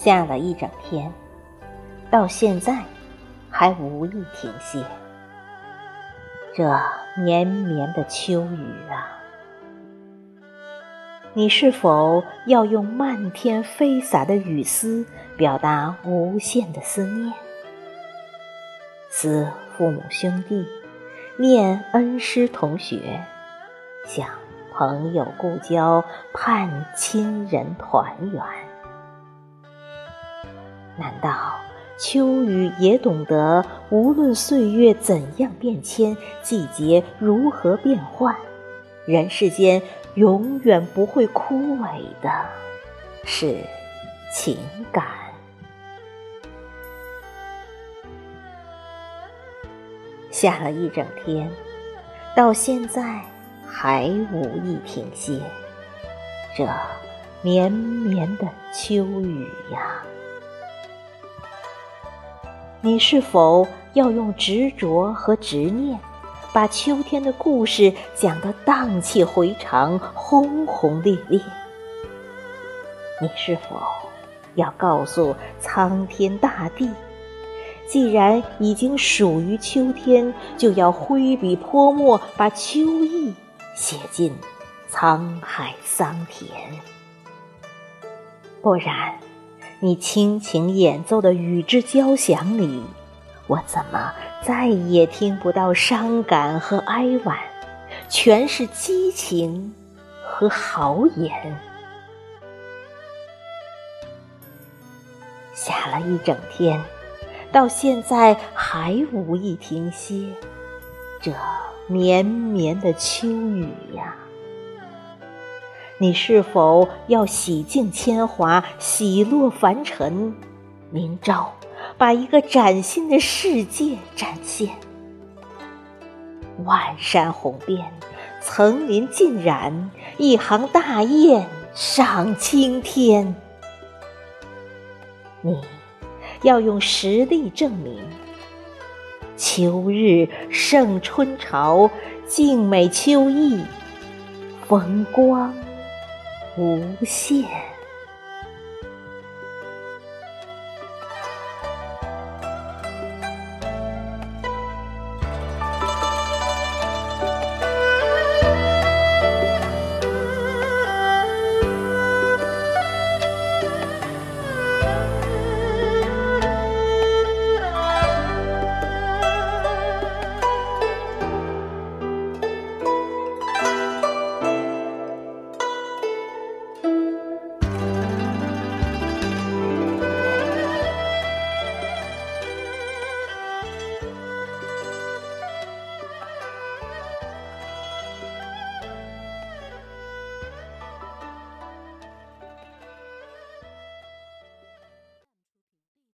下了一整天，到现在还无意停歇。这绵绵的秋雨啊，你是否要用漫天飞洒的雨丝表达无限的思念？思父母兄弟，念恩师同学，想朋友故交，盼亲人团圆。难道秋雨也懂得，无论岁月怎样变迁，季节如何变换，人世间永远不会枯萎的，是情感。下了一整天，到现在还无意停歇，这绵绵的秋雨呀。你是否要用执着和执念，把秋天的故事讲得荡气回肠、轰轰烈烈？你是否要告诉苍天大地，既然已经属于秋天，就要挥笔泼墨，把秋意写进沧海桑田？不然。你轻轻演奏的雨之交响里，我怎么再也听不到伤感和哀婉，全是激情和豪言。下了一整天，到现在还无意停歇，这绵绵的秋雨呀。你是否要洗净铅华，洗落凡尘？明朝，把一个崭新的世界展现。万山红遍，层林尽染，一行大雁上青天。你要用实力证明，秋日胜春潮，静美秋意，风光。无限。